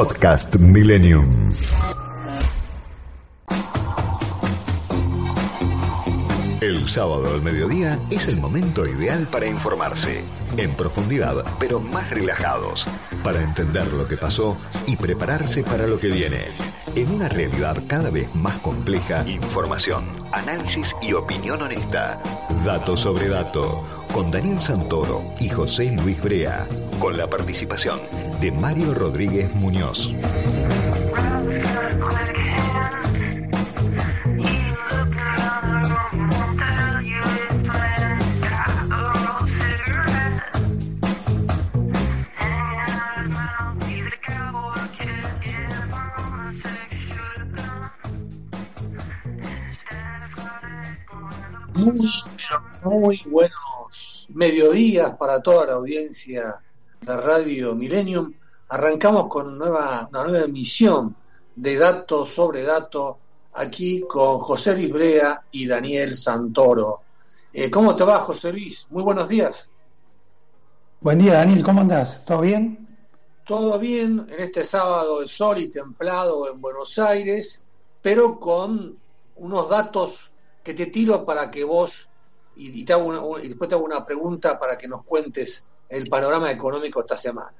Podcast Millennium. El sábado al mediodía es el momento ideal para informarse, en profundidad, pero más relajados, para entender lo que pasó y prepararse para lo que viene. En una realidad cada vez más compleja, información, análisis y opinión honesta. Dato sobre dato, con Daniel Santoro y José Luis Brea, con la participación de Mario Rodríguez Muñoz. Muy, muy buenos mediodías para toda la audiencia de Radio Millennium. Arrancamos con nueva, una nueva emisión de Datos sobre Datos aquí con José Luis Brea y Daniel Santoro. Eh, ¿Cómo te va, José Luis? Muy buenos días. Buen día, Daniel. ¿Cómo andás? ¿Todo bien? Todo bien en este sábado de sol y templado en Buenos Aires, pero con unos datos que te tiro para que vos, y, te hago y después te hago una pregunta para que nos cuentes el panorama económico esta semana.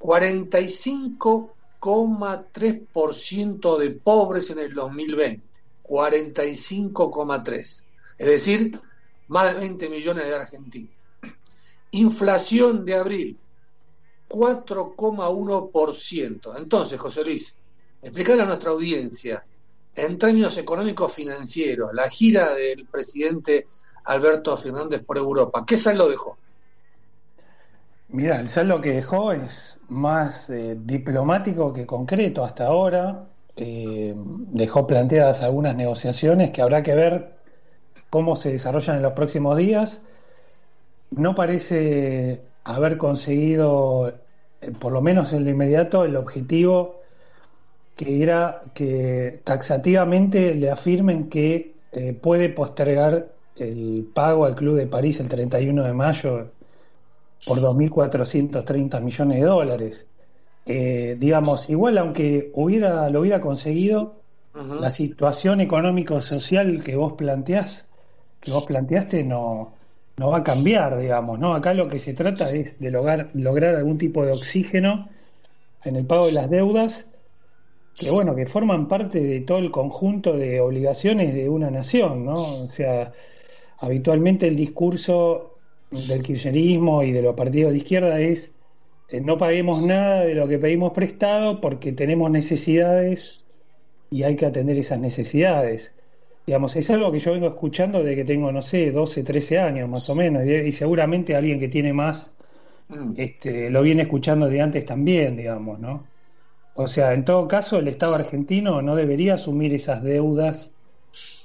45,3% de pobres en el 2020. 45,3. Es decir, más de 20 millones de argentinos. Inflación de abril, 4,1%. Entonces, José Luis, explicarle a nuestra audiencia, en términos económicos financieros, la gira del presidente Alberto Fernández por Europa, ¿qué saldo dejó? Mira, el saldo que dejó es más eh, diplomático que concreto hasta ahora. Eh, dejó planteadas algunas negociaciones que habrá que ver cómo se desarrollan en los próximos días. No parece haber conseguido, eh, por lo menos en lo inmediato, el objetivo que era que taxativamente le afirmen que puede postergar el pago al Club de París el 31 de mayo por 2.430 millones de dólares. Eh, digamos, igual aunque hubiera, lo hubiera conseguido, la situación económico-social que vos planteás, que vos planteaste no, no va a cambiar, digamos, ¿no? Acá lo que se trata es de lograr, lograr algún tipo de oxígeno en el pago de las deudas, que bueno, que forman parte de todo el conjunto de obligaciones de una nación, ¿no? O sea, habitualmente el discurso del kirchnerismo y de los partidos de izquierda es eh, no paguemos nada de lo que pedimos prestado porque tenemos necesidades y hay que atender esas necesidades. Digamos, es algo que yo vengo escuchando desde que tengo, no sé, 12, 13 años más o menos, y, seguramente alguien que tiene más mm. este, lo viene escuchando de antes también, digamos, ¿no? O sea, en todo caso, el Estado argentino no debería asumir esas deudas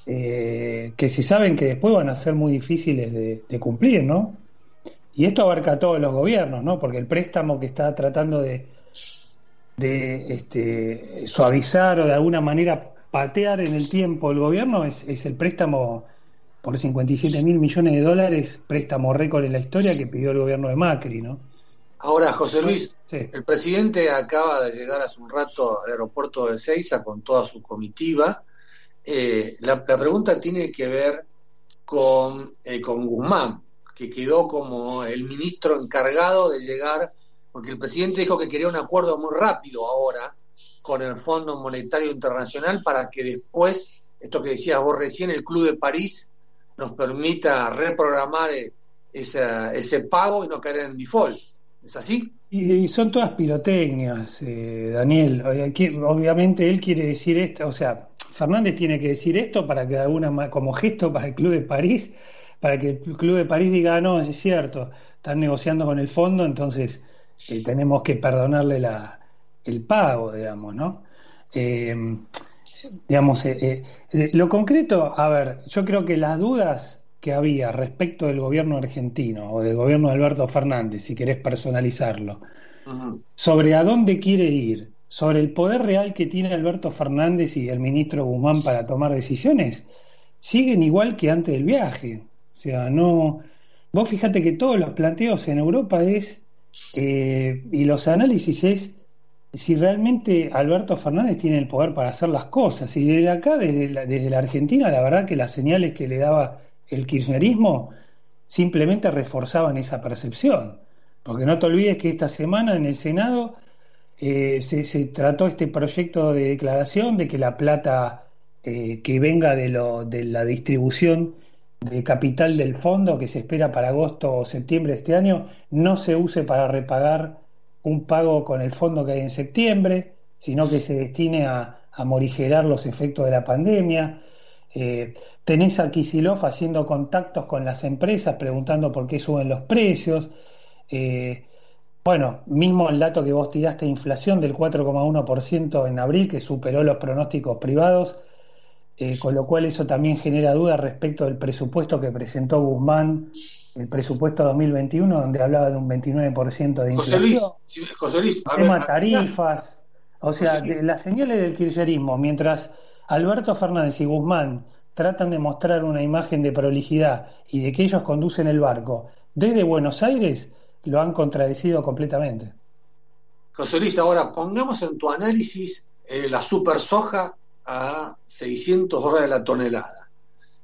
eh, que se saben que después van a ser muy difíciles de, cumplir, ¿no? Y esto abarca a todos los gobiernos, ¿no? Porque el préstamo que está tratando de, de este, suavizar o de alguna manera patear en el tiempo el gobierno es, el préstamo por 57 mil millones de dólares, préstamo récord en la historia que pidió el gobierno de Macri, ¿no? Ahora, José Luis, el presidente acaba de llegar hace un rato al aeropuerto de Ceiza con toda su comitiva eh, la, pregunta tiene que ver con, eh, con Guzmán, que quedó como el ministro encargado de llegar, porque el presidente dijo que quería un acuerdo muy rápido ahora con el Fondo Monetario Internacional para que después, esto que decías vos recién, el Club de París nos permita reprogramar eh, ese pago y no caer en default. ¿Es así? Y, son todas pirotecnias, Daniel. Obviamente él quiere decir esto, o sea, Fernández tiene que decir esto para que como gesto para el Club de París, para que el Club de París diga, ah, no, es cierto, están negociando con el fondo, entonces eh, tenemos que perdonarle la, el pago, digamos, ¿no? Eh, digamos, eh, lo concreto, a ver, yo creo que las dudas que había respecto del gobierno argentino o del gobierno de Alberto Fernández, si querés personalizarlo, sobre a dónde quiere ir, sobre el poder real que tiene Alberto Fernández y el ministro Guzmán para tomar decisiones, siguen igual que antes del viaje. O sea, no. Vos fíjate que todos los planteos en Europa es, eh, y los análisis es, si realmente Alberto Fernández tiene el poder para hacer las cosas. Y desde acá, desde la, desde la Argentina, la verdad que las señales que le daba el kirchnerismo simplemente reforzaban esa percepción. Porque no te olvides que esta semana en el Senado eh, se, trató este proyecto de declaración de que la plata eh, que venga de, lo, de la distribución de capital del fondo que se espera para agosto o septiembre de este año no se use para repagar un pago con el fondo que hay en septiembre, sino que se destine a, morigerar los efectos de la pandemia. Eh, tenés a Kisilov haciendo contactos con las empresas, preguntando por qué suben los precios. Eh, bueno, mismo el dato que vos tiraste de inflación del 4,1% en abril, que superó los pronósticos privados, eh, con lo cual eso también genera dudas respecto del presupuesto que presentó Guzmán, el presupuesto 2021, donde hablaba de un 29% de inflación. José Luis, tema tarifas, o sea, las señales del kirchnerismo, mientras Alberto Fernández y Guzmán tratan de mostrar una imagen de prolijidad y de que ellos conducen el barco desde Buenos Aires, lo han contradecido completamente. José Luis, ahora pongamos en tu análisis eh, la super soja a 600 dólares la tonelada.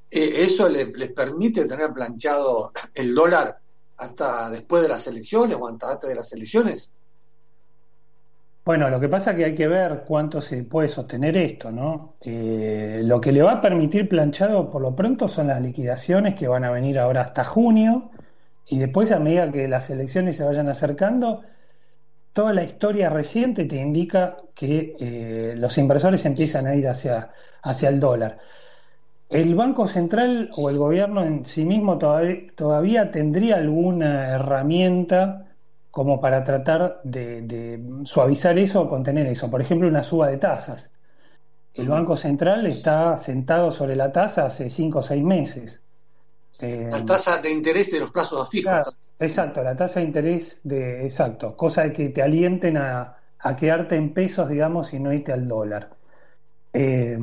Eh, ¿Eso les permite tener planchado el dólar hasta después de las elecciones o hasta antes de las elecciones? Bueno, lo que pasa es que hay que ver cuánto se puede sostener esto, ¿no? Eh, lo que le va a permitir planchado por lo pronto son las liquidaciones que van a venir ahora hasta junio y después a medida que las elecciones se vayan acercando, toda la historia reciente te indica que eh, los inversores empiezan a ir hacia, hacia el dólar. El Banco Central o el gobierno en sí mismo todavía, tendría alguna herramienta como para tratar de, suavizar eso o contener eso. Por ejemplo, una suba de tasas. El Banco Central está sentado sobre la tasa hace cinco o seis meses. la tasa de interés de los plazos fijos. exacto, la tasa de interés de, exacto, cosa de que te alienten a, quedarte en pesos, digamos, y no irte al dólar. Eh,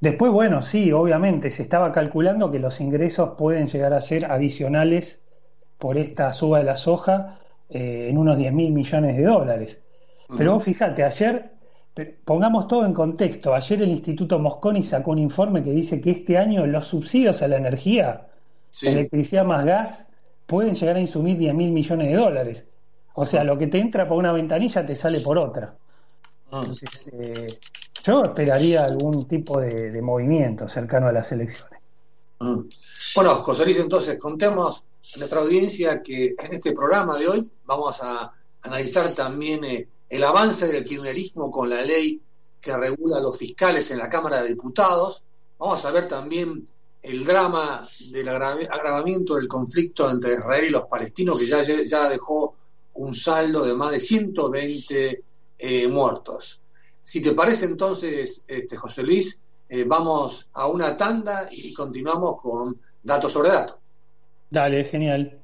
Después, bueno, sí, obviamente, se estaba calculando que los ingresos pueden llegar a ser adicionales por esta suba de la soja eh, en unos 10 mil millones de dólares. Pero fíjate, ayer, pongamos todo en contexto, ayer el Instituto Mosconi sacó un informe que dice que este año los subsidios a la energía, electricidad más gas, pueden llegar a insumir 10 mil millones de dólares. O sea, lo que te entra por una ventanilla te sale por otra. Entonces, eh, yo esperaría algún tipo de, movimiento cercano a las elecciones. Bueno, José Luis, entonces contemos a nuestra audiencia que en este programa de hoy vamos a analizar también eh, el avance del kirchnerismo con la ley que regula a los fiscales en la Cámara de Diputados. Vamos a ver también el drama del agravamiento del conflicto entre Israel y los palestinos, que ya, ya dejó un saldo de más de 120 eh, muertos. Si te parece entonces, este, José Luis, eh, vamos a una tanda y continuamos con datos sobre datos. Dale, genial.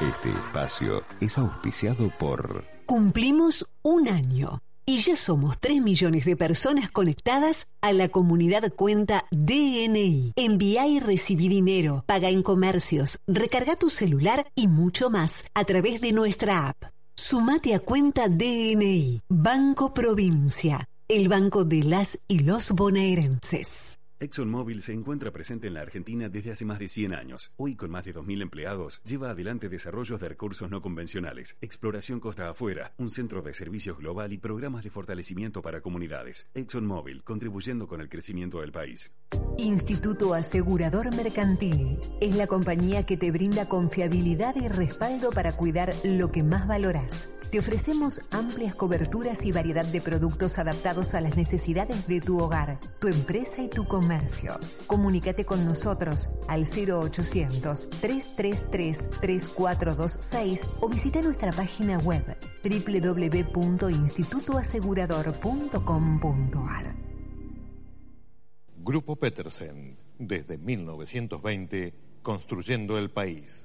Este espacio es auspiciado por... Cumplimos un año y ya somos 3 millones de personas conectadas a la comunidad cuenta DNI. Envía y recibí dinero, paga en comercios, recarga tu celular y mucho más a través de nuestra app. Sumate a cuenta DNI, Banco Provincia, el banco de las y los bonaerenses. ExxonMobil se encuentra presente en la Argentina desde hace más de 100 años. Hoy, con más de 2.000 empleados, lleva adelante desarrollos de recursos no convencionales, exploración costa afuera, un centro de servicios global y programas de fortalecimiento para comunidades. ExxonMobil, contribuyendo con el crecimiento del país. Instituto Asegurador Mercantil es la compañía que te brinda confiabilidad y respaldo para cuidar lo que más valoras. Te ofrecemos amplias coberturas y variedad de productos adaptados a las necesidades de tu hogar, tu empresa y tu comunidad Comercio. Comunícate con nosotros al 0800-333-3426 o visita nuestra página web www.institutoasegurador.com.ar. Grupo Petersen, desde 1920, construyendo el país.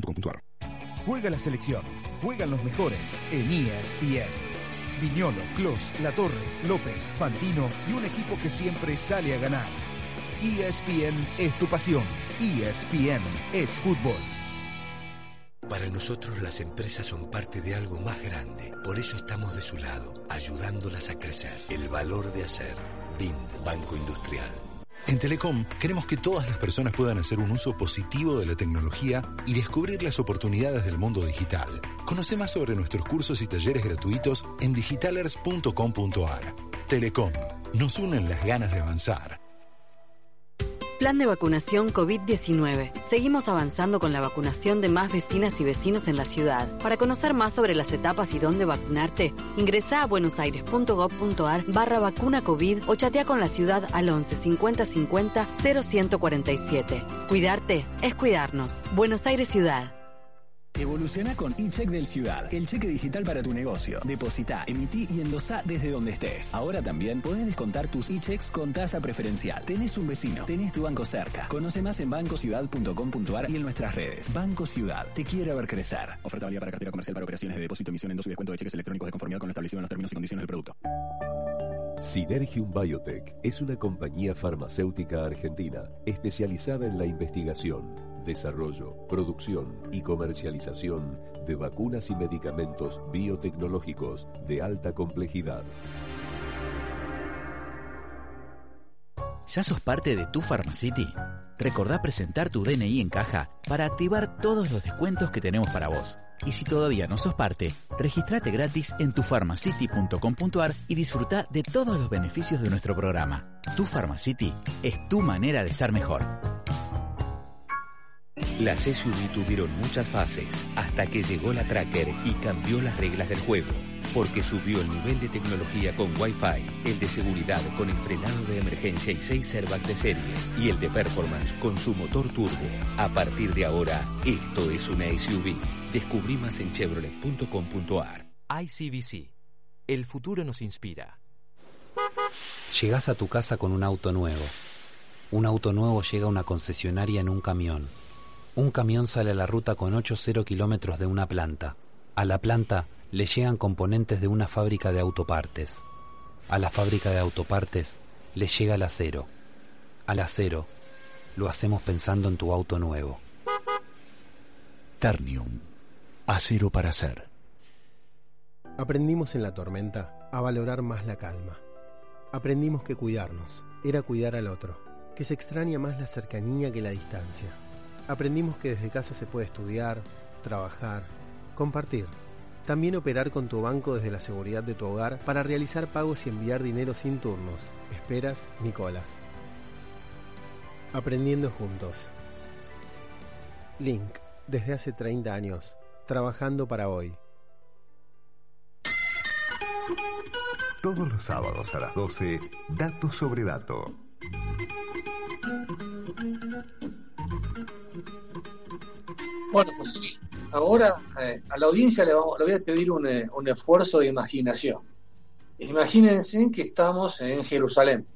Juega la selección, juegan los mejores en ESPN. Viñolo, Clos, La Torre, López, Fantino y un equipo que siempre sale a ganar. ESPN es tu pasión. ESPN es fútbol. Para nosotros las empresas son parte de algo más grande. Por eso estamos de su lado, ayudándolas a crecer. El valor de hacer. BIND, Banco Industrial. En Telecom queremos que todas las personas puedan hacer un uso positivo de la tecnología y descubrir las oportunidades del mundo digital. Conoce más sobre nuestros cursos y talleres gratuitos en digitalers.com.ar. Telecom, nos unen las ganas de avanzar. Plan de vacunación COVID-19. Seguimos avanzando con la vacunación de más vecinas y vecinos en la ciudad. Para conocer más sobre las etapas y dónde vacunarte, ingresa a buenosaires.gov.ar barra vacuna COVID o chatea con la ciudad al 11 50 50 0147. Cuidarte es cuidarnos. Buenos Aires Ciudad. Evoluciona con eCheck del Ciudad, el cheque digital para tu negocio. Deposita, emití y endosa desde donde estés. Ahora también puedes descontar tus e-checks con tasa preferencial. Tenés un vecino, tenés tu banco cerca. Conoce más en bancociudad.com.ar y en nuestras redes. Banco Ciudad, te quiere ver crecer. Oferta válida para cartera comercial para operaciones de depósito, emisión, endoso y descuento de cheques electrónicos de conformidad con lo establecido en los términos y condiciones del producto. Synergium Biotech es una compañía farmacéutica argentina especializada en la investigación desarrollo, producción y comercialización de vacunas y medicamentos biotecnológicos de alta complejidad. ¿Ya sos parte de tu Pharmacity? Recordá presentar tu DNI en caja para activar todos los descuentos que tenemos para vos. Y si todavía no sos parte, registrate gratis en tufarmacity.com.ar y disfruta de todos los beneficios de nuestro programa. Tu Pharmacity es tu manera de estar mejor. Las SUV tuvieron muchas fases hasta que llegó la Tracker y cambió las reglas del juego, porque subió el nivel de tecnología con Wi-Fi, el de seguridad con el frenado de emergencia y 6 airbags de serie, y el de performance con su motor turbo. A partir de ahora, esto es una SUV. Descubrí más en chevrolet.com.ar. ICBC. El futuro nos inspira. Llegás a tu casa con un auto nuevo. Un auto nuevo llega a una concesionaria en un camión un camión sale a la ruta con 8-0 kilómetros de una planta. A la planta le llegan componentes de una fábrica de autopartes. A la fábrica de autopartes le llega el acero. Al acero lo hacemos pensando en tu auto nuevo. Ternium. Acero para hacer. Aprendimos en la tormenta a valorar más la calma. Aprendimos que cuidarnos era cuidar al otro, que se extraña más la cercanía que la distancia Aprendimos que desde casa se puede estudiar, trabajar, compartir. También operar con tu banco desde la seguridad de tu hogar para realizar pagos y enviar dinero sin turnos, esperas ni colas. Aprendiendo juntos. Link, desde hace 30 años, trabajando para hoy. Todos los sábados a las 12, Dato sobre Dato. Bueno, pues ahora eh, a la audiencia le, vamos, le voy a pedir eh, un, esfuerzo de imaginación. Imagínense que estamos en Jerusalén.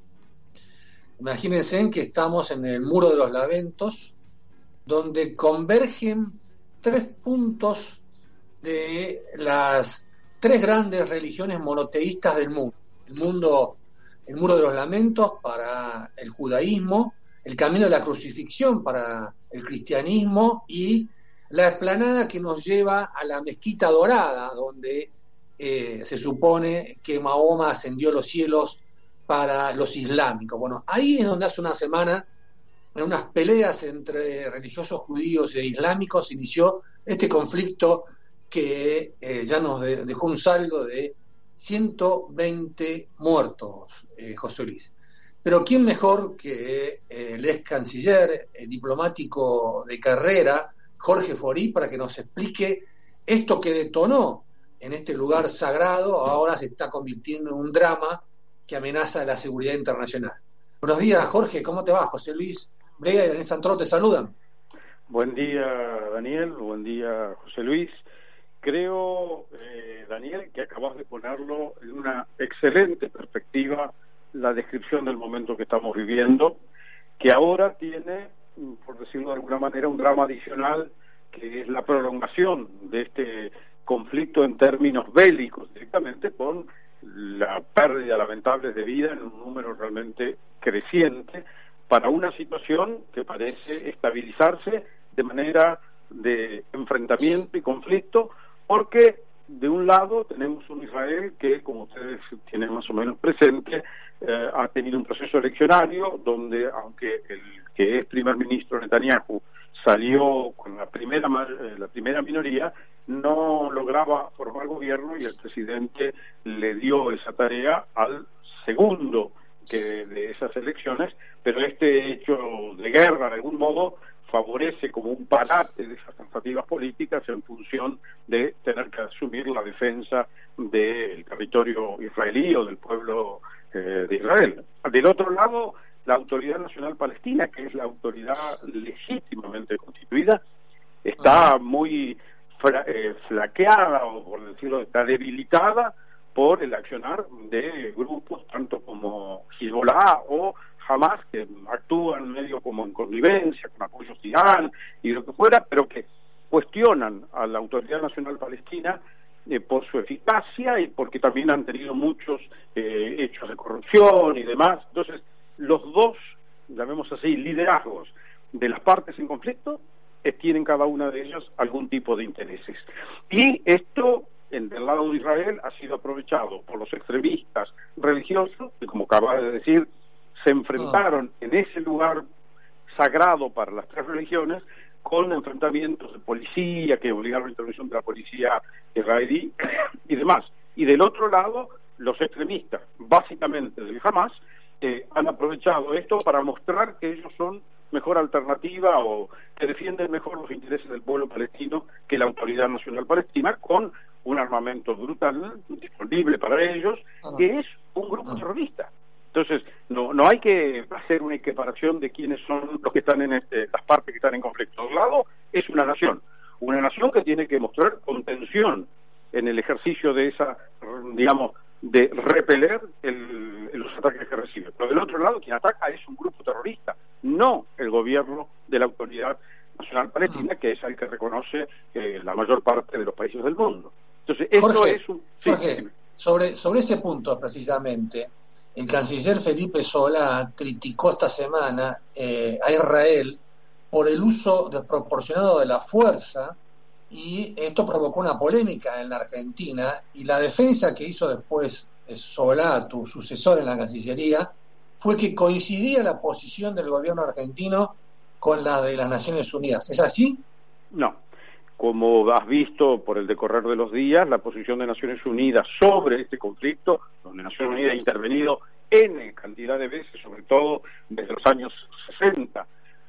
Imagínense que estamos en el muro de los lamentos, donde convergen tres puntos de las tres grandes religiones monoteístas del mundo. El mundo, el muro de los lamentos para el judaísmo, el camino de la crucifixión para el cristianismo y la explanada que nos lleva a la mezquita dorada, donde eh, se supone que Mahoma ascendió los cielos para los islámicos. Bueno, ahí es donde hace una semana, en unas peleas entre religiosos judíos e islámicos, inició este conflicto que eh, ya nos dejó un saldo de 120 muertos, eh, José Luis. Pero ¿quién mejor que el ex canciller, diplomático de carrera, Jorge Forí para que nos explique esto que detonó en este lugar sagrado, ahora se está convirtiendo en un drama que amenaza la seguridad internacional. Buenos días, Jorge, ¿cómo te va? José Luis Brega y Daniel Santoro te saludan. Buen día, Daniel, buen día, José Luis. Creo, eh, Daniel, que acabas de ponerlo en una excelente perspectiva la descripción del momento que estamos viviendo, que ahora tiene, por decirlo de alguna manera, un drama adicional, que es la prolongación de este conflicto en términos bélicos, directamente con la pérdida lamentable de vida en un número realmente creciente para una situación que parece estabilizarse de manera de enfrentamiento y conflicto, porque de un lado tenemos un Israel que, como ustedes tienen más o menos presente, eh, ha tenido un proceso eleccionario donde, aunque el que es primer ministro Netanyahu salió con la primera, eh, la primera minoría, no lograba formar gobierno y el presidente le dio esa tarea al segundo que de esas elecciones, pero este hecho de guerra de algún modo favorece como un parate de esas tentativas políticas en función de tener que asumir la defensa del territorio israelí o del pueblo eh, de Israel. Del otro lado, la Autoridad Nacional Palestina, que es la autoridad legítimamente constituida, está muy eh, flaqueada, o por decirlo, está debilitada por el accionar de grupos tanto como Hezbollah o Hamas, que actúan medio como en convivencia, con apoyo Irán y lo que fuera, pero que cuestionan a la Autoridad Nacional Palestina eh, por su eficacia y porque también han tenido muchos eh, hechos de corrupción y demás. Entonces, los dos, llamemos así, liderazgos de las partes en conflicto tienen cada una de ellas algún tipo de intereses. Y esto, en el lado de Israel, ha sido aprovechado por los extremistas religiosos, que como acaba de decir, se enfrentaron en ese lugar sagrado para las tres religiones con enfrentamientos de policía que obligaron a la intervención de la policía israelí y demás. Y del otro lado, los extremistas, básicamente del Hamas, eh, han aprovechado esto para mostrar que ellos son mejor alternativa o que defienden mejor los intereses del pueblo palestino que la Autoridad Nacional Palestina con un armamento brutal disponible para ellos, que es un grupo terrorista. Entonces, no, no hay que hacer una equiparación de quiénes son los que están en este, las partes que están en conflicto. De un lado es una nación, una nación que tiene que mostrar contención en el ejercicio de esa, digamos, de repeler los ataques que recibe. Pero del otro lado, quien ataca es un grupo terrorista, no el gobierno de la Autoridad Nacional Palestina, que es el que reconoce eh, la mayor parte de los países del mundo. Entonces, esto es un... sobre, sobre ese punto precisamente, el canciller Felipe Solá criticó esta semana eh, a Israel por el uso desproporcionado de la fuerza y esto provocó una polémica en la Argentina y la defensa que hizo después Solá, tu sucesor en la Cancillería, fue que coincidía la posición del gobierno argentino con la de las Naciones Unidas. ¿Es así? No. Como has visto por el decorrer de los días, la posición de Naciones Unidas sobre este conflicto, donde Naciones Unidas ha intervenido en cantidad de veces, sobre todo desde los años 60,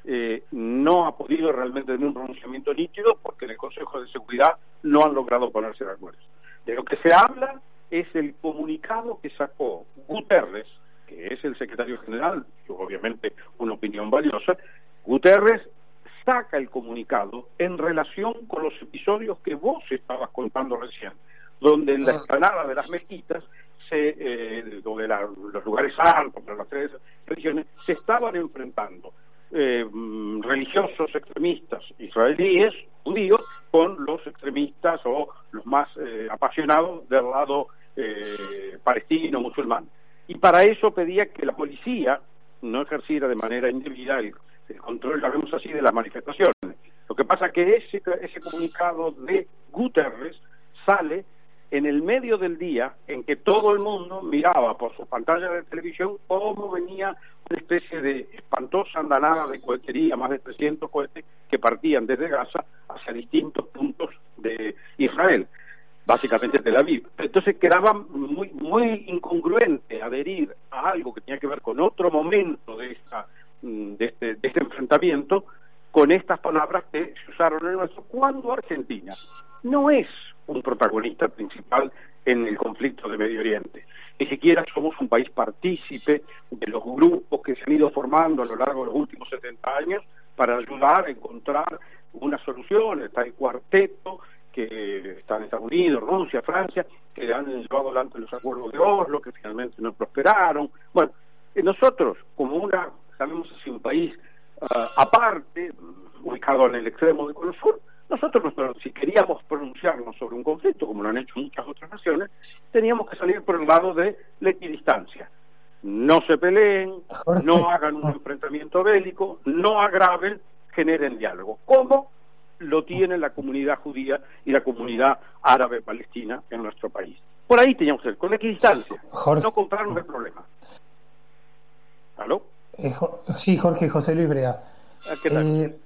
eh, no ha podido realmente tener un pronunciamiento nítido porque en el Consejo de Seguridad no han logrado ponerse de acuerdo. De lo que se habla es el comunicado que sacó Guterres, que es el secretario general, obviamente una opinión valiosa, Guterres saca el comunicado en relación con los episodios que vos estabas contando recién, donde en la ah. explanada de las mezquitas se, eh, donde los lugares santos las tres religiones se estaban enfrentando eh, religiosos extremistas israelíes, judíos, con los extremistas o los más eh, apasionados del lado eh, palestino, musulmán. Y para eso pedía que la policía no ejerciera de manera indebida el, control, sabemos así, de las manifestaciones. Lo que pasa que ese, ese comunicado de Guterres sale en el medio del día en que todo el mundo miraba por su pantalla de televisión cómo venía una especie de espantosa andanada de cohetería, más de 300 cohetes que partían desde Gaza hacia distintos puntos de Israel, básicamente Tel Aviv. Entonces quedaba muy, muy incongruente adherir a algo que tenía que ver con otro momento de, esta, de, este, de este enfrentamiento con estas palabras que se usaron el nuestro, cuando Argentina no es un protagonista principal en el conflicto de Medio Oriente. Ni siquiera somos un país partícipe de los grupos que se han ido formando a lo largo de los últimos 70 años para ayudar a encontrar una solución. Está el cuarteto que está en Estados Unidos, Rusia, Francia, que han llevado adelante los acuerdos de Oslo, que finalmente no prosperaron. Bueno, eh, nosotros, como una, sabemos así, un país ah, aparte, ubicado en el extremo del Cono Sur, nosotros, si queríamos pronunciarnos sobre un conflicto, como lo han hecho muchas otras naciones, teníamos que salir por el lado de la equidistancia. No se peleen, no hagan un enfrentamiento bélico, no agraven, generen diálogo. ¿Cómo lo tiene la comunidad judía y la comunidad árabe palestina en nuestro país? Por ahí teníamos que ser, con equidistancia, no comprarnos el problema. ¿Aló? Eh, sí, Jorge José Luis Brea. Ah, ¿Qué tal? Eh,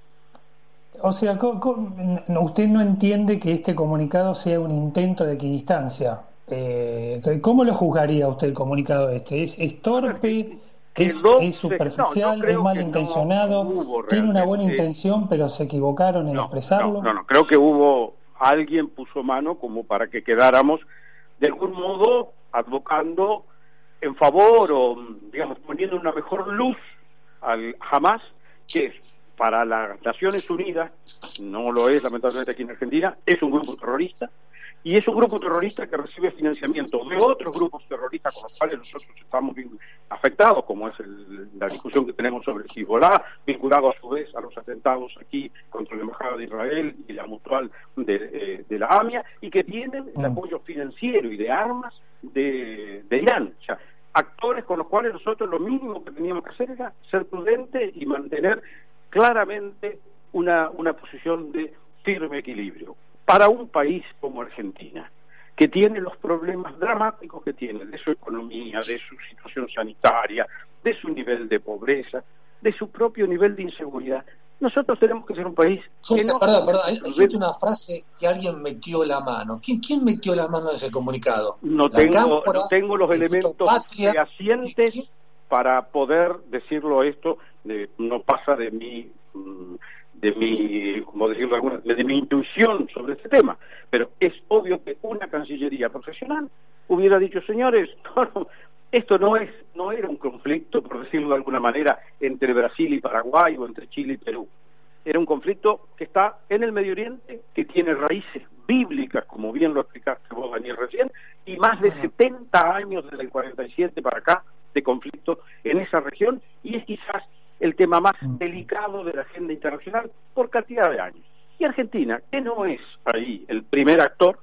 o sea, usted no entiende que este comunicado sea un intento de equidistancia. Eh, ¿Cómo lo juzgaría usted el comunicado este? ¿Es, torpe? ¿Es, superficial? ¿Es malintencionado? ¿Tiene una buena intención pero se equivocaron en expresarlo? No, no, creo que hubo alguien puso mano como para que quedáramos de algún modo advocando en favor o, digamos, poniendo una mejor luz al Hamas, que es para las Naciones Unidas, no lo es lamentablemente aquí en Argentina, es un grupo terrorista y es un grupo terrorista que recibe financiamiento de otros grupos terroristas con los cuales nosotros estamos afectados, como es la discusión que tenemos sobre Hezbollah, vinculado a su vez a los atentados aquí contra la Embajada de Israel y la mutual de, eh, la AMIA, y que tienen el mm. apoyo financiero y de armas de, de Irán. O sea, actores con los cuales nosotros lo mínimo que teníamos que hacer era ser prudentes y mantener claramente una, una posición de firme equilibrio. Para un país como Argentina, que tiene los problemas dramáticos que tiene de su economía, de su situación sanitaria, de su nivel de pobreza, de su propio nivel de inseguridad, nosotros tenemos que ser un país. perdón, perdón, hay una frase que alguien metió la mano. ¿Quién, quién metió la mano en ese comunicado? No tengo, no tengo los elementos fehacientes para poder decirlo esto, no pasa de mi mm, de mi, como decirlo alguna, de mi intuición sobre este tema, pero es obvio que una cancillería profesional hubiera dicho, señores, esto no es, no era un conflicto, por decirlo de alguna manera, entre Brasil y Paraguay o entre Chile y Perú. Era un conflicto que está en el Medio Oriente, que tiene raíces bíblicas, como bien lo explicaste vos, Daniel, recién, y más de 70 años desde el 47 para acá de conflicto en esa región y es quizás el tema más mm. delicado de la agenda internacional por cantidad de años. Y Argentina, que no es ahí el primer actor,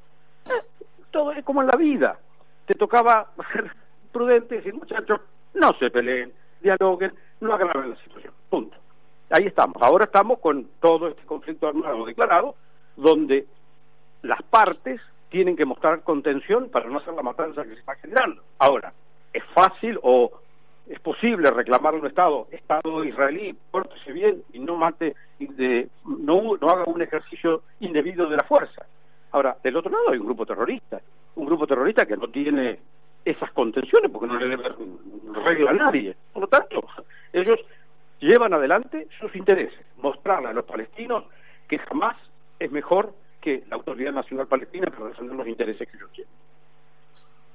eh, todo es como en la vida. Te tocaba ser prudente y decir, muchachos, no se peleen, dialoguen, no agraven la situación. Punto. Ahí estamos. Ahora estamos con todo este conflicto armado declarado, donde las partes tienen que mostrar contención para no hacer la matanza que se está generando. Ahora, es fácil o es posible reclamar un Estado, Estado israelí, pórtese bien y no mate, no, no haga un ejercicio indebido de la fuerza. Ahora, del otro lado hay un grupo terrorista, un grupo terrorista que no tiene esas contenciones porque no le debe regla a nadie. Por lo tanto, ellos llevan adelante sus intereses, mostrarle a los palestinos que jamás es mejor que la Autoridad Nacional Palestina para defender los intereses que ellos quieren.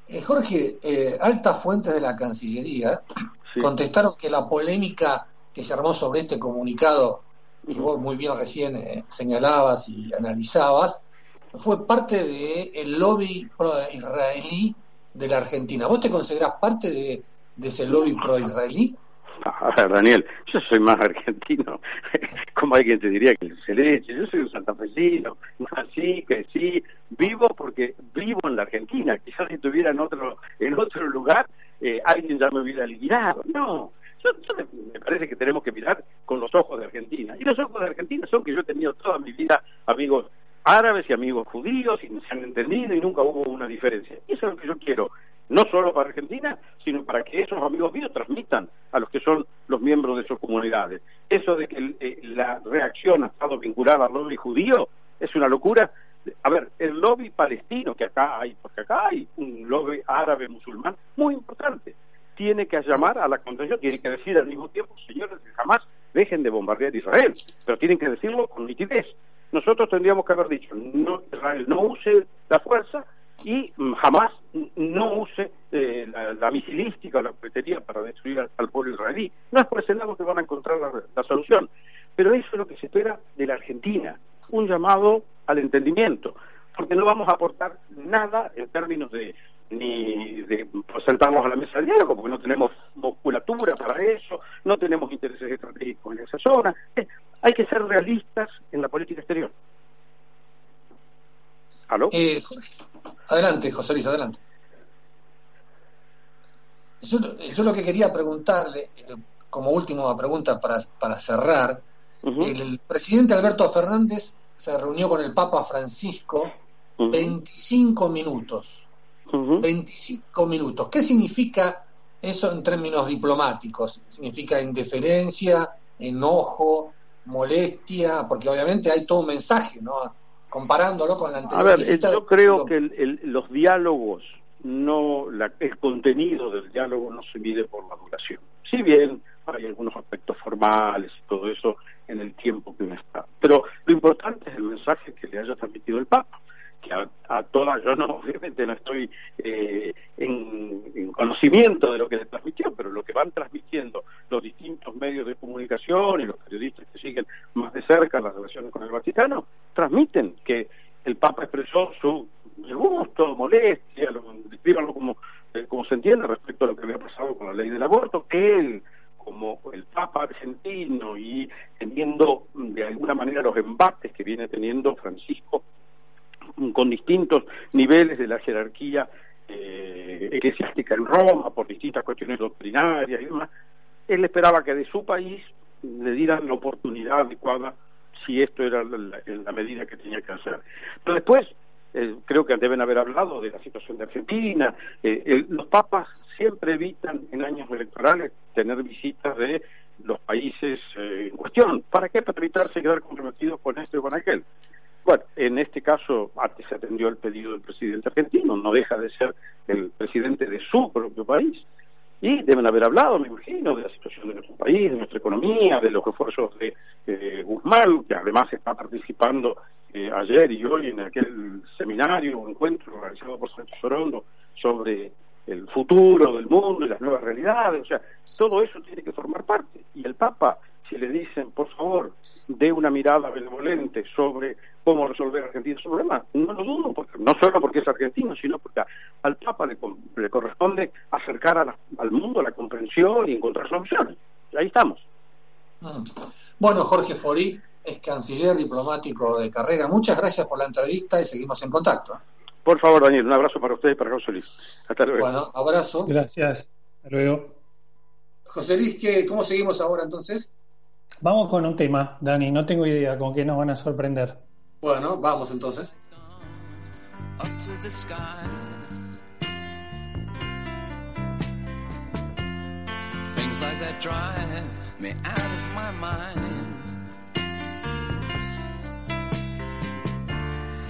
Eh, Jorge, eh, altas fuentes de la Cancillería contestaron que la polémica que se armó sobre este comunicado, que vos muy bien recién eh, señalabas y analizabas, fue parte del el lobby pro-israelí de la Argentina. ¿Vos te considerás parte de, de ese lobby pro-israelí? A ver, Daniel, yo soy más argentino, como alguien te diría que se leche, yo soy un santafesino, que sí, vivo porque vivo en la Argentina, quizás si estuviera en otro, en otro lugar, eh, alguien ya me hubiera eliminado, no, yo, me, parece que tenemos que mirar con los ojos de Argentina, y los ojos de Argentina son que yo he tenido toda mi vida amigos árabes y amigos judíos y se han entendido y nunca hubo una diferencia. Y eso es lo que yo quiero, no solo para Argentina, sino para que esos amigos míos transmitan a los que son los miembros de sus comunidades. Eso de que eh, la reacción ha estado vinculada al lobby judío es una locura. A ver, el lobby palestino que acá hay, porque acá hay un lobby árabe musulmán muy importante, tiene que llamar a la contención, tiene que decir al mismo tiempo, señores, jamás dejen de bombardear Israel, pero tienen que decirlo con nitidez nosotros tendríamos que haber dicho, no, Israel no use la fuerza y jamás no use eh, la, misilística o la cohetería para destruir al, pueblo israelí. No es por ese lado que van a encontrar la, solución, pero eso es lo que se espera de la Argentina, un llamado al entendimiento, porque no vamos a aportar nada en términos de ni de sentarnos a la mesa de diálogo, porque no tenemos musculatura para eso, no tenemos intereses estratégicos en esa zona. Eh, hay que ser realistas en la política exterior. ¿Aló? Eh, adelante, José Luis, adelante. Yo, lo que quería preguntarle, eh, como última pregunta para, para cerrar, el, presidente Alberto Fernández se reunió con el Papa Francisco 25 minutos. 25 minutos. ¿Qué significa eso en términos diplomáticos? ¿Significa indiferencia, enojo, molestia? Porque obviamente hay todo un mensaje, ¿no? Comparándolo con la anterior. A ver, yo creo que los diálogos, no el contenido del diálogo no se mide por la duración. Si bien hay algunos aspectos formales y todo eso en el tiempo que uno está. Pero lo importante es el mensaje que le haya transmitido el Papa que a, todas, yo no, obviamente no estoy eh, en, conocimiento de lo que le transmitió, pero lo que van transmitiendo los distintos medios de comunicación y los periodistas que siguen más de cerca las relaciones con el Vaticano, transmiten que el Papa expresó su gusto, molestia, lo, como, eh, como se entiende respecto a lo que había pasado con la ley del aborto, que él como el Papa argentino y teniendo de alguna manera los embates que viene teniendo Francisco con distintos niveles de la jerarquía eh, eclesiástica en Roma por distintas cuestiones doctrinarias y demás, él esperaba que de su país le dieran la oportunidad adecuada si esto era la, medida que tenía que hacer. Pero después, eh, creo que deben haber hablado de la situación de Argentina. Eh, los papas siempre evitan en años electorales tener visitas de los países en cuestión. ¿Para qué? Para evitarse quedar comprometidos con esto y con aquel. Bueno, en este caso se atendió el pedido del presidente argentino, no deja de ser el presidente de su propio país. Y deben haber hablado, me imagino, de la situación de nuestro país, de nuestra economía, de los esfuerzos de Guzmán, que además está participando eh, ayer y hoy en aquel seminario o encuentro organizado por Sánchez Sorondo sobre el futuro del mundo y las nuevas realidades. O sea, todo eso tiene que formar parte. Y el Papa si le dicen, por favor, dé una mirada benevolente sobre cómo resolver Argentina su problema, no lo dudo, porque, no solo porque es argentino, sino porque al Papa le, corresponde acercar al mundo la comprensión y encontrar soluciones. ahí estamos. Mm. Bueno, Jorge Forí es canciller diplomático de carrera. Muchas gracias por la entrevista y seguimos en contacto. Por favor, Daniel, un abrazo para usted y para José Luis. Hasta luego. Bueno, abrazo. Gracias. Hasta luego. José Luis, ¿cómo seguimos ahora entonces? Vamos con un tema, Dani, no tengo idea con qué nos van a sorprender. Bueno, vamos entonces. Things like that drive me out of my mind.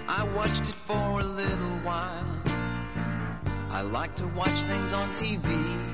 I watched it for a little while. I like to watch things on TV.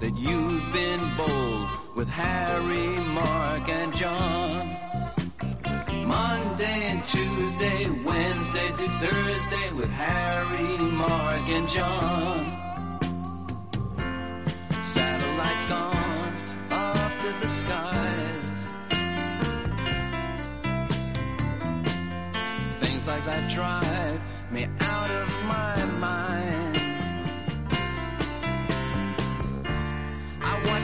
that you've been bold with Harry, Mark, and John. Monday and Tuesday, Wednesday through Thursday with Harry, Mark, and John. Satellites gone up to the skies. Things like that drive me out of my mind.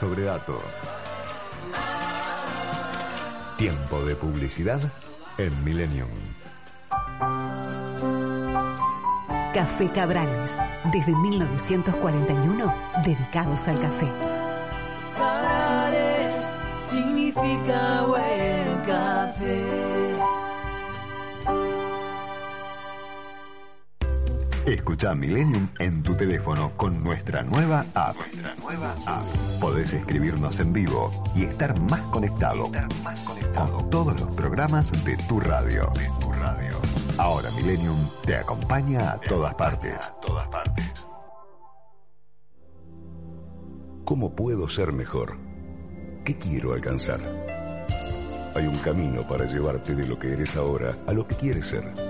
Sobre dato. Tiempo de publicidad en Millennium. Café Cabrales, desde 1941, dedicados al café. Escucha Millennium en tu teléfono con nuestra nueva app. nueva app. Podés escribirnos en vivo y estar más conectado, con todos los programas de tu radio. tu radio. Ahora Millennium te acompaña a todas partes. todas partes. ¿Cómo puedo ser mejor? ¿Qué quiero alcanzar? Hay un camino para llevarte de lo que eres ahora a lo que quieres ser.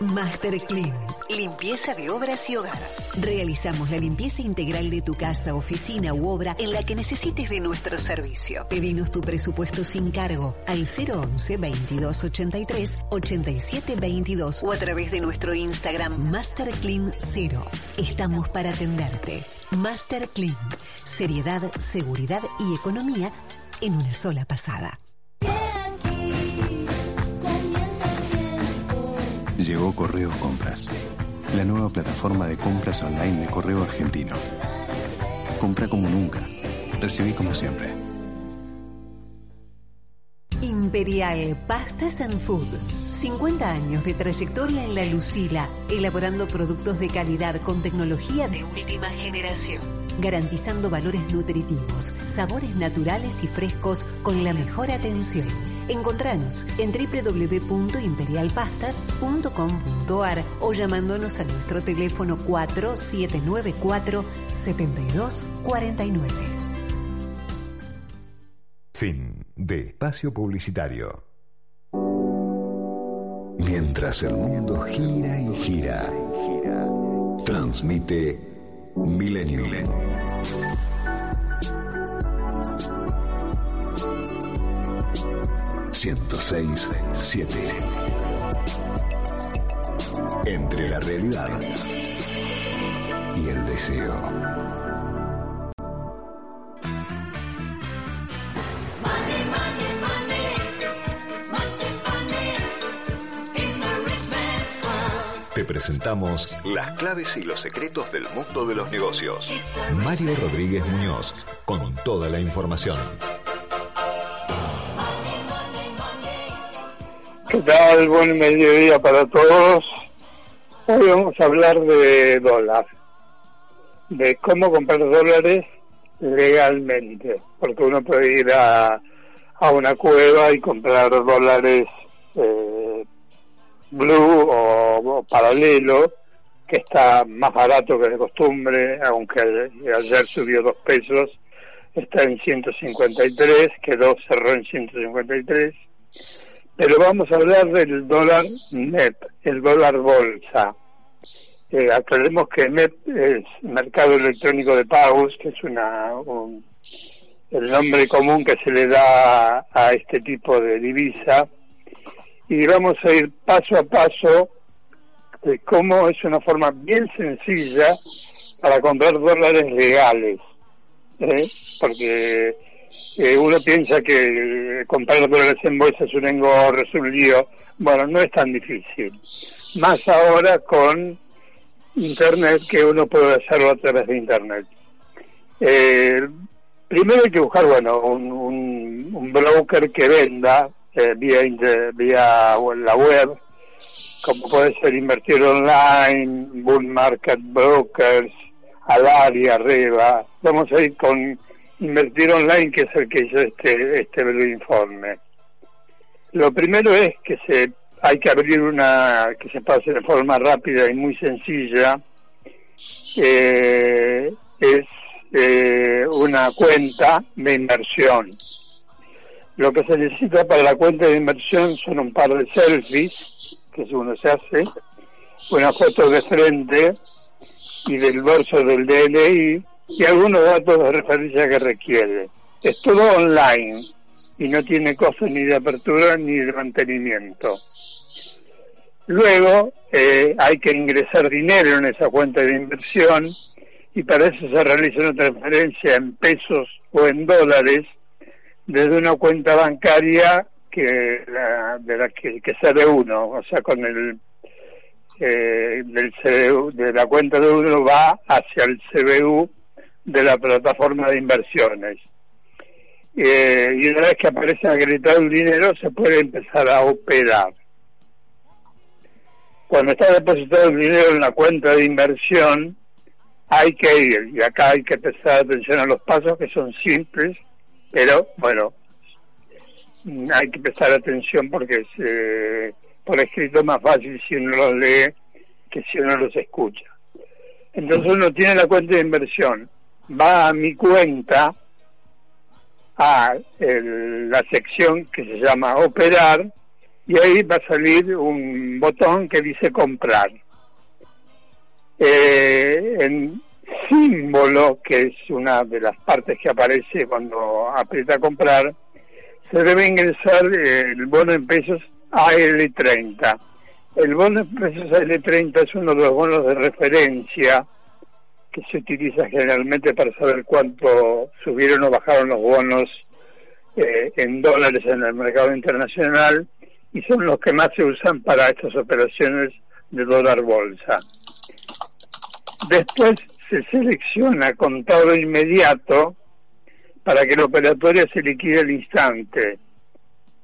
Master Clean, limpieza de obras y hogar. Realizamos la limpieza integral de tu casa, oficina u obra en la que necesites de nuestro servicio. Pedinos tu presupuesto sin cargo al 011 2283 8722 o a través de nuestro Instagram Master Clean 0. Estamos para atenderte. Master Clean, seriedad, seguridad y economía en una sola pasada. Llegó Correo Compras, la nueva plataforma de compras online de Correo Argentino. Compra como nunca, recibí como siempre. Imperial Pastas and Food. 50 años de trayectoria en la Lucila, elaborando productos de calidad con tecnología de última generación, garantizando valores nutritivos, sabores naturales y frescos con la mejor atención. Encontranos en www.imperialpastas.com.ar o llamándonos a nuestro teléfono 4794 7249. Fin de espacio publicitario. Mientras el mundo gira y gira, transmite Millennium. ...106.7... Entre la realidad... ...y el deseo... Te presentamos las claves y los secretos del mundo de los negocios. Mario Rodríguez Muñoz, con toda la información. ¿Qué tal? Buen mediodía para todos. Hoy vamos a hablar de dólar, de cómo comprar dólares legalmente, porque uno puede ir a, a una cueva y comprar dólares eh, blue o, paralelo, que está más barato que de costumbre, aunque ayer subió dos pesos, está en 153, quedó cerró en 153. Pero vamos a hablar del dólar net, el dólar bolsa. Eh, aclaremos que MEP es Mercado Electrónico de Pagos, que es una el nombre común que se le da a este tipo de divisa. Y vamos a ir paso a paso de cómo es una forma bien sencilla para comprar dólares legales. ¿eh? Porque eh, uno piensa que comprar dólares en bolsa es un engorro, es un lío. Bueno, no es tan difícil. Más ahora con Internet que uno puede hacerlo a través de Internet. Eh, primero hay que buscar, bueno, un, un, broker que venda eh, vía, vía la web, como puede ser Invertir Online, Bull Market Brokers, Alari, arriba. Vamos a ir con Invertir Online, que es el que hizo este, este informe. Lo primero es que se hay que abrir una que se pase de forma rápida y muy sencilla. Eh, es eh, una cuenta de inversión. Lo que se necesita para la cuenta de inversión son un par de selfies, que uno se hace, una foto de frente y del verso del DNI y algunos datos de referencia que requiere. Es todo online y no tiene costo ni de apertura ni de mantenimiento. Luego eh, hay que ingresar dinero en esa cuenta de inversión y para eso se realiza una transferencia en pesos o en dólares desde una cuenta bancaria que de la que, que sea de uno, o sea, con el eh, del de la cuenta de uno va hacia el CBU de la plataforma de inversiones. Eh, y una vez que aparece acreditado el dinero se puede empezar a operar. Cuando está depositado el dinero en la cuenta de inversión, hay que ir, y acá hay que prestar atención a los pasos que son simples, pero bueno, hay que prestar atención porque es eh, por escrito más fácil si uno los lee que si uno los escucha. Entonces uno tiene la cuenta de inversión, va a mi cuenta, a la sección que se llama operar, y ahí va a salir un botón que dice comprar. Eh, en símbolo, que es una de las partes que aparece cuando aprieta comprar, se debe ingresar el bono en pesos AL30. El bono en pesos AL30 es uno de los bonos de referencia que se utiliza generalmente para saber cuánto subieron o bajaron los bonos eh, en dólares en el mercado internacional y son los que más se usan para estas operaciones de dólar bolsa. Después se selecciona contado inmediato para que la operatoria se liquide al instante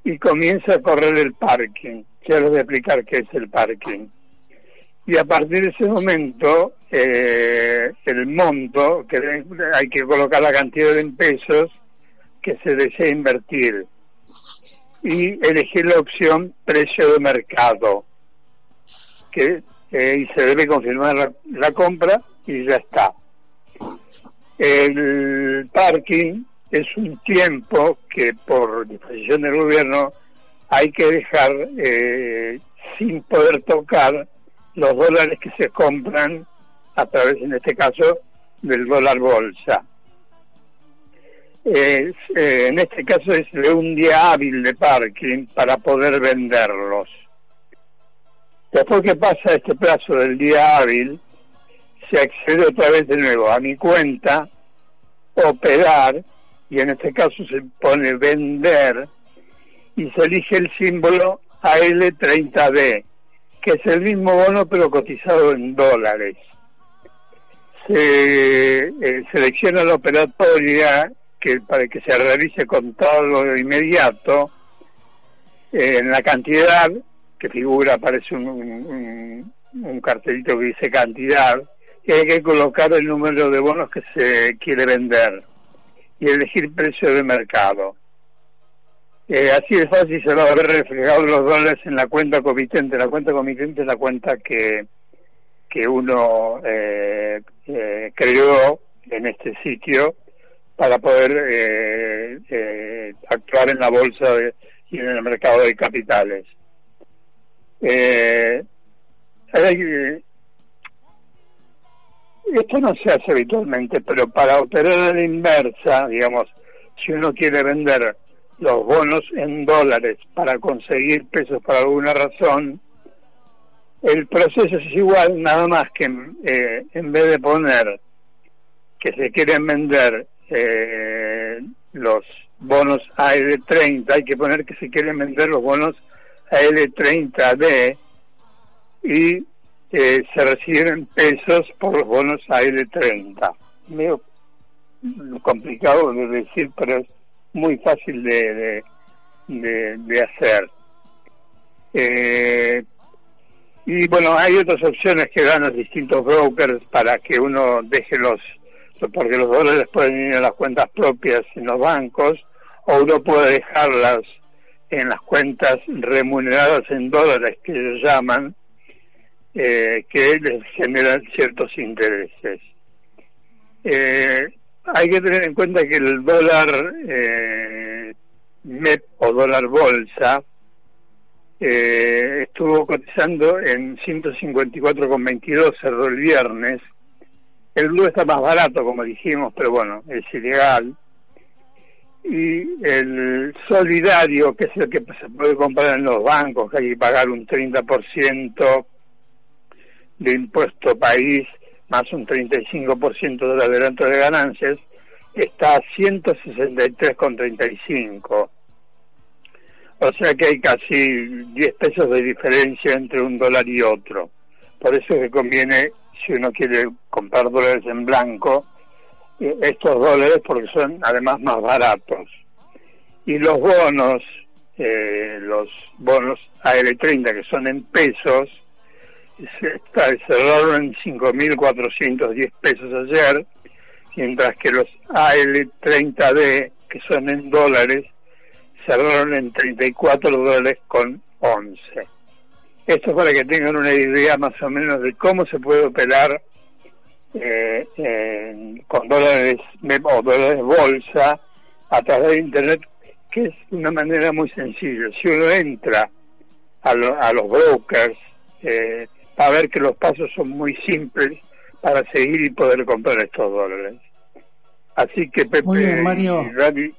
y comienza a correr el parking. A explicar qué es el parking. Y a partir de ese momento, eh, el monto, que hay que colocar la cantidad en pesos que se desea invertir y elegir la opción precio de mercado, que eh, y se debe confirmar la, compra y ya está. El parking es un tiempo que por disposición del gobierno hay que dejar eh, sin poder tocar los dólares que se compran a través, en este caso, del dólar bolsa. Eh, en este caso es de un día hábil de parking para poder venderlos. Después que pasa este plazo del día hábil, se accede otra vez de nuevo a mi cuenta, operar, y en este caso se pone vender, y se elige el símbolo AL30D, que es el mismo bono pero cotizado en dólares. Se eh, selecciona la operatoria que para que se realice con todo lo inmediato eh, en la cantidad que figura, aparece un, un, cartelito que dice cantidad, y hay que colocar el número de bonos que se quiere vender y elegir precio de mercado. Eh, así de fácil se va a ver reflejado los dólares en la cuenta comitente. La cuenta comitente es la cuenta que, que uno eh, eh, creó en este sitio para poder actuar en la bolsa y en el mercado de capitales. esto no se hace habitualmente, pero para operar a la inversa, digamos, si uno quiere vender los bonos en dólares para conseguir pesos por alguna razón, el proceso es igual, nada más que eh, en vez de poner que se quieren vender eh, los bonos AL30, hay que poner que se quieren vender los bonos AL30D y eh, se reciben pesos por los bonos AL30. Medio complicado de decir, pero es muy fácil de, de, hacer. Eh, y bueno, hay otras opciones que dan los distintos brokers para que uno deje los, porque los dólares pueden ir a las cuentas propias en los bancos, o uno puede dejarlas en las cuentas remuneradas en dólares que ellos llaman, eh, que les generan ciertos intereses. Eh, hay que tener en cuenta que el dólar eh, MEP o dólar bolsa eh, estuvo cotizando en 154,22, cerró el viernes. El blue está más barato, como dijimos, pero bueno, es ilegal. Y el solidario, que es el que se puede comprar en los bancos, que hay que pagar un 30% de impuesto país, más un 35% del adelanto de ganancias, está a 163,35. O sea que hay casi 10 pesos de diferencia entre un dólar y otro. Por eso es que conviene, si uno quiere comprar dólares en blanco, eh, estos dólares porque son además más baratos. Y los bonos, eh, los bonos AL30 que son en pesos, se cerraron en 5.410 pesos ayer, mientras que los AL30D, que son en dólares, cerraron en 34 dólares con 11. Esto es para que tengan una idea más o menos de cómo se puede operar eh, con dólares o dólares bolsa a través de Internet, que es una manera muy sencilla. Si uno entra a, a los brokers, eh, a ver que los pasos son muy simples para seguir y poder comprar estos dólares. Así que Pepe y Dani,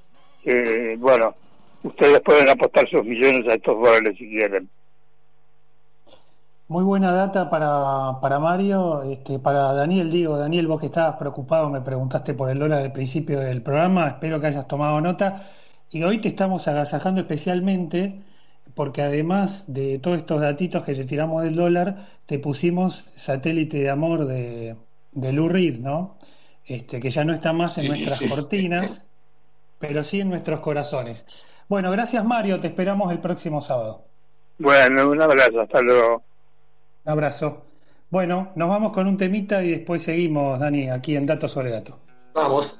eh, bueno, ustedes pueden apostar sus millones a estos dólares si quieren. Muy buena data para, para Mario, este, para Daniel, digo, Daniel, vos que estabas preocupado, me preguntaste por el dólar al principio del programa, espero que hayas tomado nota, y hoy te estamos agasajando especialmente porque además de todos estos datitos que te tiramos del dólar, te pusimos satélite de amor de, de Lou Reed, ¿no? Este, que ya no está más en nuestras cortinas, pero sí en nuestros corazones. Bueno, gracias Mario, te esperamos el próximo sábado. Bueno, un abrazo, hasta luego. Un abrazo. Bueno, nos vamos con un temita y después seguimos, Dani, aquí en Datos sobre Datos. Vamos.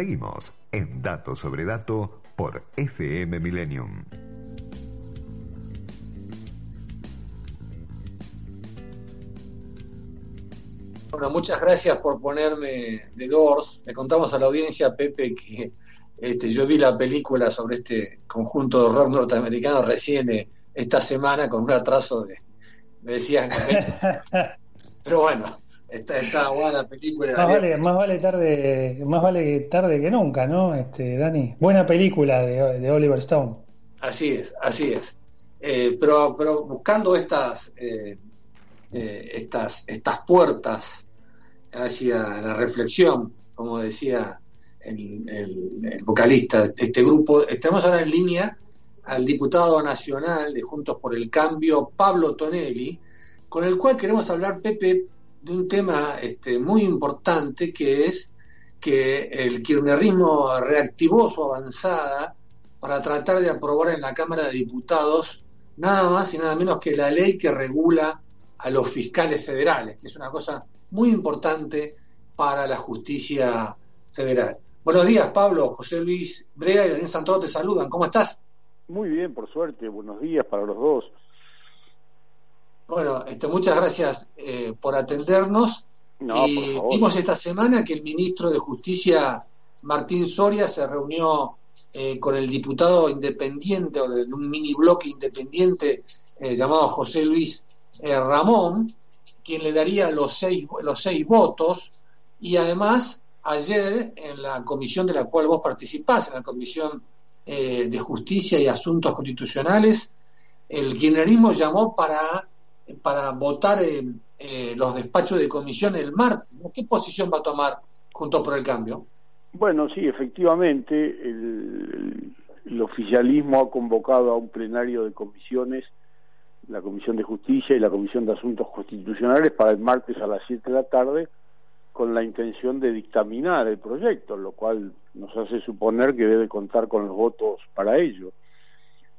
Seguimos en Dato sobre Dato por FM Millennium. Bueno, muchas gracias por ponerme de Doors. Le contamos a la audiencia, Pepe, que este, yo vi la película sobre este conjunto de rock norteamericano recién eh, esta semana con un atraso de, me decían, pero bueno, está, está buena la película. Más vale, más vale tarde, más vale tarde que nunca, ¿no? Este, Dani, buena película de, de Oliver Stone. Así es, así es. Eh, pero, pero buscando estas, eh, eh, estas, estas puertas hacia la reflexión, como decía el, el, el, vocalista de este grupo, estamos ahora en línea al diputado nacional de Juntos por el Cambio, Pablo Tonelli, con el cual queremos hablar, Pepe, de un tema este, muy importante que es que el kirchnerismo reactivó su avanzada para tratar de aprobar en la Cámara de Diputados nada más y nada menos que la ley que regula a los fiscales federales, que es una cosa muy importante para la justicia federal. Buenos días, Pablo, José Luis Brea y Daniel Santoro te saludan. ¿Cómo estás? Muy bien, por suerte. Buenos días para los dos. Bueno, este, muchas gracias eh, por atendernos. No, y por vimos esta semana que el ministro de Justicia, Martín Soria, se reunió eh, con el diputado independiente o de un mini bloque independiente eh, llamado José Luis Ramón, quien le daría los seis, los seis votos. Y además, ayer, en la comisión de la cual vos participás, en la Comisión eh, de Justicia y Asuntos Constitucionales, el kirchnerismo llamó para, para votar eh, los despachos de comisión el martes. ¿Qué posición va a tomar Juntos por el Cambio? Bueno, sí, efectivamente, el, el, oficialismo ha convocado a un plenario de comisiones, la Comisión de Justicia y la Comisión de Asuntos Constitucionales, para el martes a las 7 de la tarde, con la intención de dictaminar el proyecto, lo cual nos hace suponer que debe contar con los votos para ello.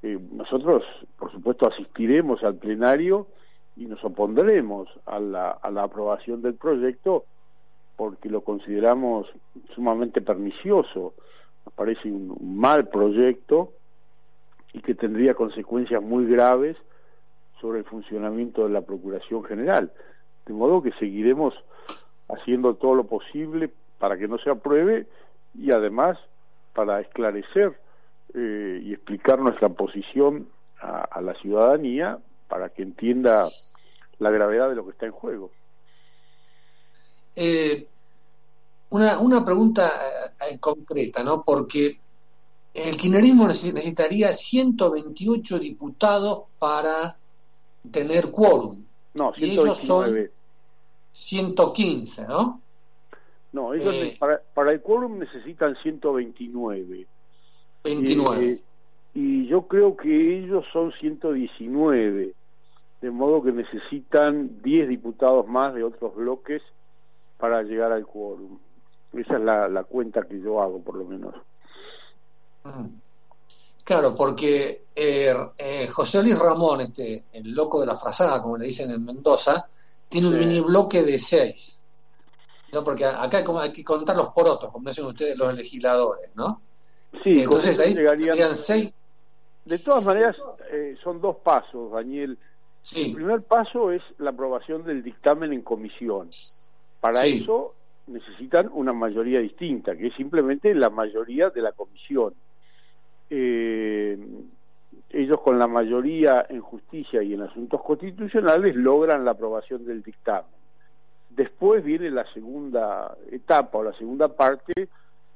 Eh, nosotros, por supuesto, asistiremos al plenario y nos opondremos a la, a la aprobación del proyecto porque lo consideramos sumamente pernicioso. Nos parece un, mal proyecto y que tendría consecuencias muy graves sobre el funcionamiento de la Procuración General. De modo que seguiremos haciendo todo lo posible para que no se apruebe y además para esclarecer eh, y explicar nuestra posición a, la ciudadanía para que entienda la gravedad de lo que está en juego. Eh, una, una pregunta eh, concreta, ¿no? Porque el kirchnerismo necesitaría 128 diputados para tener quórum. No, 129. Y ellos son 115, ¿no? No, ellos eh, para, para, el quórum necesitan 129. 29. Eh, y yo creo que ellos son 119, de modo que necesitan 10 diputados más de otros bloques para llegar al quórum. Esa es la, la cuenta que yo hago, por lo menos. Claro, porque eh, eh, José Luis Ramón, este, el loco de la frazada, como le dicen en Mendoza, tiene un sí. mini bloque de seis. ¿no? Porque acá hay, como, hay que contar los porotos, como dicen ustedes los legisladores, ¿no? Sí, entonces ahí llegarían seis. De todas maneras, eh, son dos pasos, Daniel. Sí. El primer paso es la aprobación del dictamen en comisión. Para sí. eso necesitan una mayoría distinta, que es simplemente la mayoría de la comisión. Eh, ellos con la mayoría en justicia y en asuntos constitucionales logran la aprobación del dictamen. Después viene la segunda etapa o la segunda parte,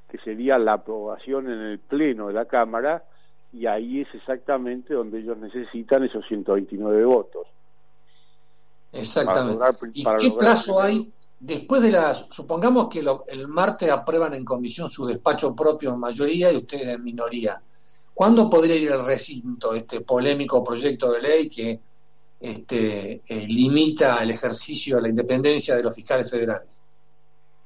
que sería la aprobación en el Pleno de la Cámara, y ahí es exactamente donde ellos necesitan esos 129 votos. Exactamente. Para lograr, ¿Y para qué plazo hay después de las, supongamos que lo, el martes aprueban en comisión su despacho propio en mayoría y ustedes en minoría? ¿Cuándo podría ir el recinto este polémico proyecto de ley que este, eh, limita el ejercicio de la independencia de los fiscales federales?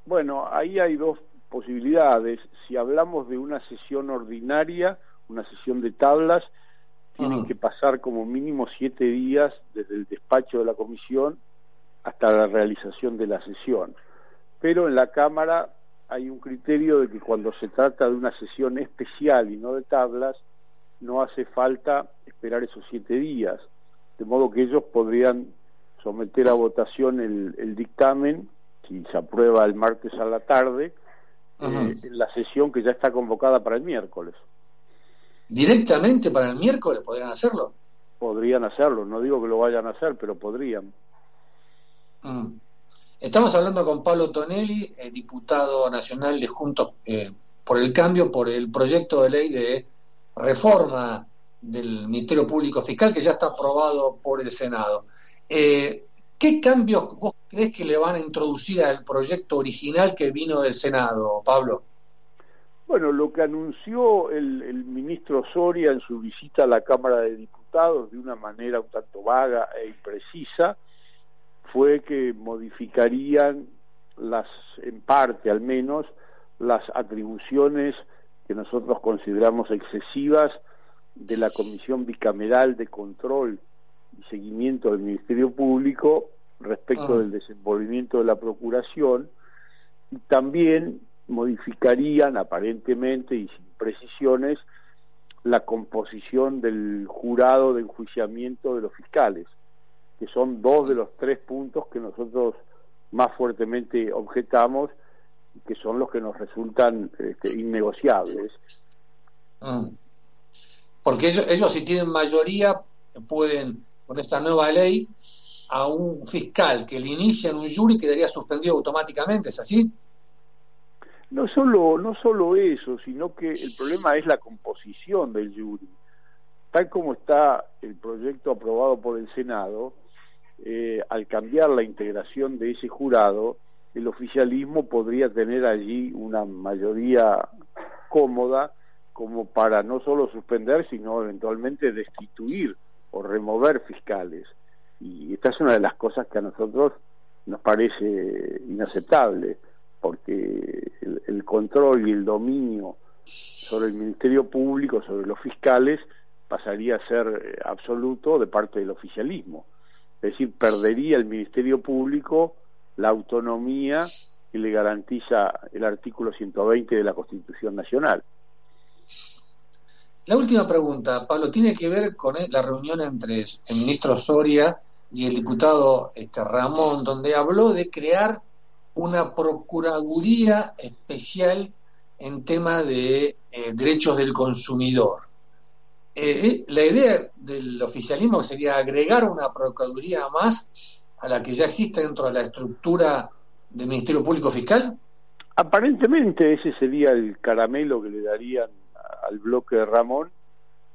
Bueno, ahí hay dos posibilidades. si hablamos de una sesión ordinaria, una sesión de tablas, tienen que pasar como mínimo siete días desde el despacho de la comisión hasta la realización de la sesión. Pero en la Cámara hay un criterio de que cuando se trata de una sesión especial y no de tablas, no hace falta esperar esos siete días, de modo que ellos podrían someter a votación el, dictamen, si se aprueba el martes a la tarde, eh, la sesión que ya está convocada para el miércoles directamente para el miércoles podrían hacerlo. Podrían hacerlo, no digo que lo vayan a hacer, pero podrían. Mm. Estamos hablando con Pablo Tonelli, eh, diputado nacional de Juntos eh, por el Cambio, por el proyecto de ley de reforma del Ministerio Público Fiscal que ya está aprobado por el Senado. Eh, ¿Qué cambios vos crees que le van a introducir al proyecto original que vino del Senado, Pablo? Bueno, lo que anunció el, ministro Soria en su visita a la Cámara de Diputados de una manera un tanto vaga e imprecisa fue que modificarían las, en parte al menos, las atribuciones que nosotros consideramos excesivas de la Comisión Bicameral de Control y Seguimiento del Ministerio Público respecto ah. del desenvolvimiento de la Procuración y también modificarían aparentemente y sin precisiones la composición del jurado de enjuiciamiento de los fiscales, que son dos de los tres puntos que nosotros más fuertemente objetamos y que son los que nos resultan este, innegociables. Mm. Porque ellos, ellos si tienen mayoría pueden, con esta nueva ley, a un fiscal que le inicia en un jury quedaría suspendido automáticamente, ¿es así? No solo, no solo eso, sino que el problema es la composición del jury. Tal como está el proyecto aprobado por el Senado, eh, al cambiar la integración de ese jurado, el oficialismo podría tener allí una mayoría cómoda como para no solo suspender, sino eventualmente destituir o remover fiscales. Y esta es una de las cosas que a nosotros nos parece inaceptable porque el, control y el dominio sobre el Ministerio Público, sobre los fiscales, pasaría a ser eh, absoluto de parte del oficialismo. Es decir, perdería el Ministerio Público la autonomía que le garantiza el artículo 120 de la Constitución Nacional. La última pregunta, Pablo, tiene que ver con eh, la reunión entre el ministro Soria y el diputado este, Ramón, donde habló de crear una Procuraduría especial en tema de eh, derechos del consumidor. Eh, eh, la idea del oficialismo sería agregar una Procuraduría más a la que ya existe dentro de la estructura del Ministerio Público Fiscal. Aparentemente ese sería el caramelo que le darían al bloque de Ramón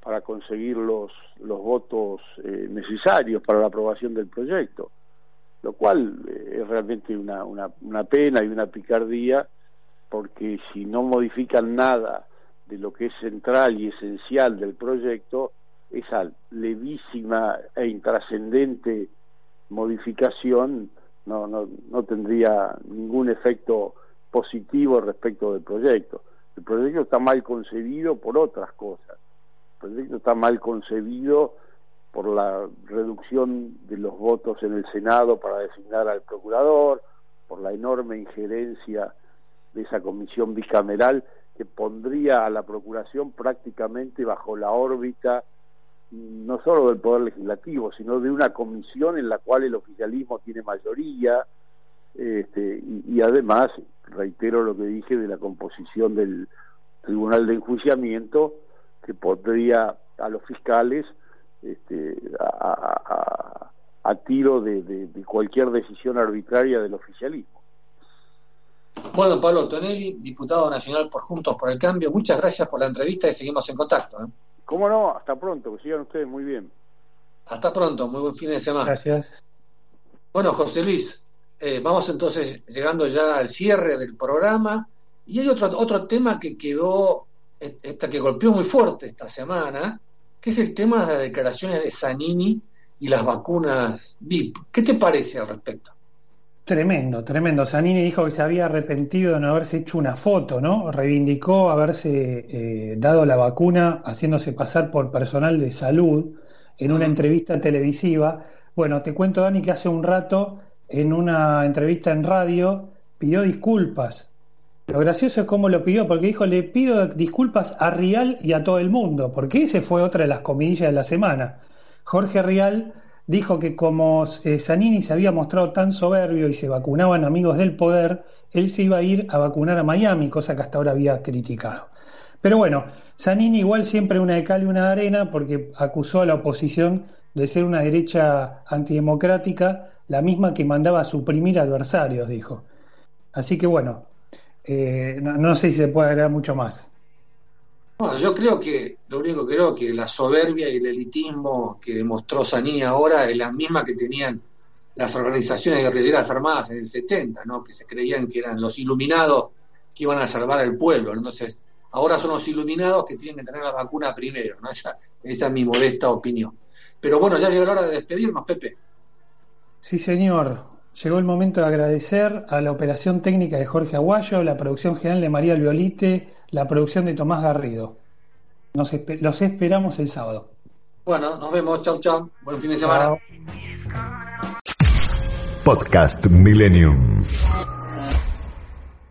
para conseguir los, los votos necesarios para la aprobación del proyecto lo cual eh, es realmente una, una, pena y una picardía, porque si no modifican nada de lo que es central y esencial del proyecto, esa levísima e intrascendente modificación no, no, no tendría ningún efecto positivo respecto del proyecto. El proyecto está mal concebido por otras cosas. El proyecto está mal concebido por la reducción de los votos en el Senado para designar al procurador, por la enorme injerencia de esa comisión bicameral que pondría a la Procuración prácticamente bajo la órbita no solo del Poder Legislativo, sino de una comisión en la cual el oficialismo tiene mayoría, este, y, además, reitero lo que dije de la composición del Tribunal de Enjuiciamiento, que podría a los fiscales este, a, tiro de, cualquier decisión arbitraria del oficialismo. Bueno, Pablo Tonelli, diputado nacional por Juntos por el Cambio, muchas gracias por la entrevista y seguimos en contacto. ¿eh? ¿Cómo no? Hasta pronto, que sigan ustedes muy bien. Hasta pronto, muy buen fin de semana. Gracias. Bueno, José Luis, eh, vamos entonces llegando ya al cierre del programa y hay otro, otro tema que quedó, esta que golpeó muy fuerte esta semana, que es el tema de las declaraciones de Zanini y las vacunas VIP. ¿Qué te parece al respecto? Tremendo, tremendo. Zanini dijo que se había arrepentido de no haberse hecho una foto, ¿no? Reivindicó haberse eh, dado la vacuna haciéndose pasar por personal de salud en una entrevista televisiva. Bueno, te cuento, Dani, que hace un rato, en una entrevista en radio, pidió disculpas. Lo gracioso es cómo lo pidió, porque dijo, le pido disculpas a Rial y a todo el mundo, porque ese fue otra de las comidillas de la semana. Jorge Rial dijo que como eh, Zanini se había mostrado tan soberbio y se vacunaban amigos del poder, él se iba a ir a vacunar a Miami, cosa que hasta ahora había criticado. Pero bueno, Zanini igual siempre una de cal y una de arena porque acusó a la oposición de ser una derecha antidemocrática, la misma que mandaba a suprimir adversarios, dijo. Así que bueno, eh, no, no sé si se puede agregar mucho más. Bueno, yo creo que, lo único que creo que la soberbia y el elitismo que demostró Saní ahora es la misma que tenían las organizaciones guerrilleras armadas en el 70, ¿no? que se creían que eran los iluminados que iban a salvar al pueblo. Entonces, ahora son los iluminados que tienen que tener la vacuna primero. ¿no? Esa, esa es mi modesta opinión. Pero bueno, ya llegó la hora de despedirnos, Pepe. Sí, señor. Llegó el momento de agradecer a la operación técnica de Jorge Aguayo, la producción general de María Violite, la producción de Tomás Garrido. Nos los esperamos el sábado. Bueno, nos vemos. Chau, chau. Buen fin de semana. Podcast Millennium.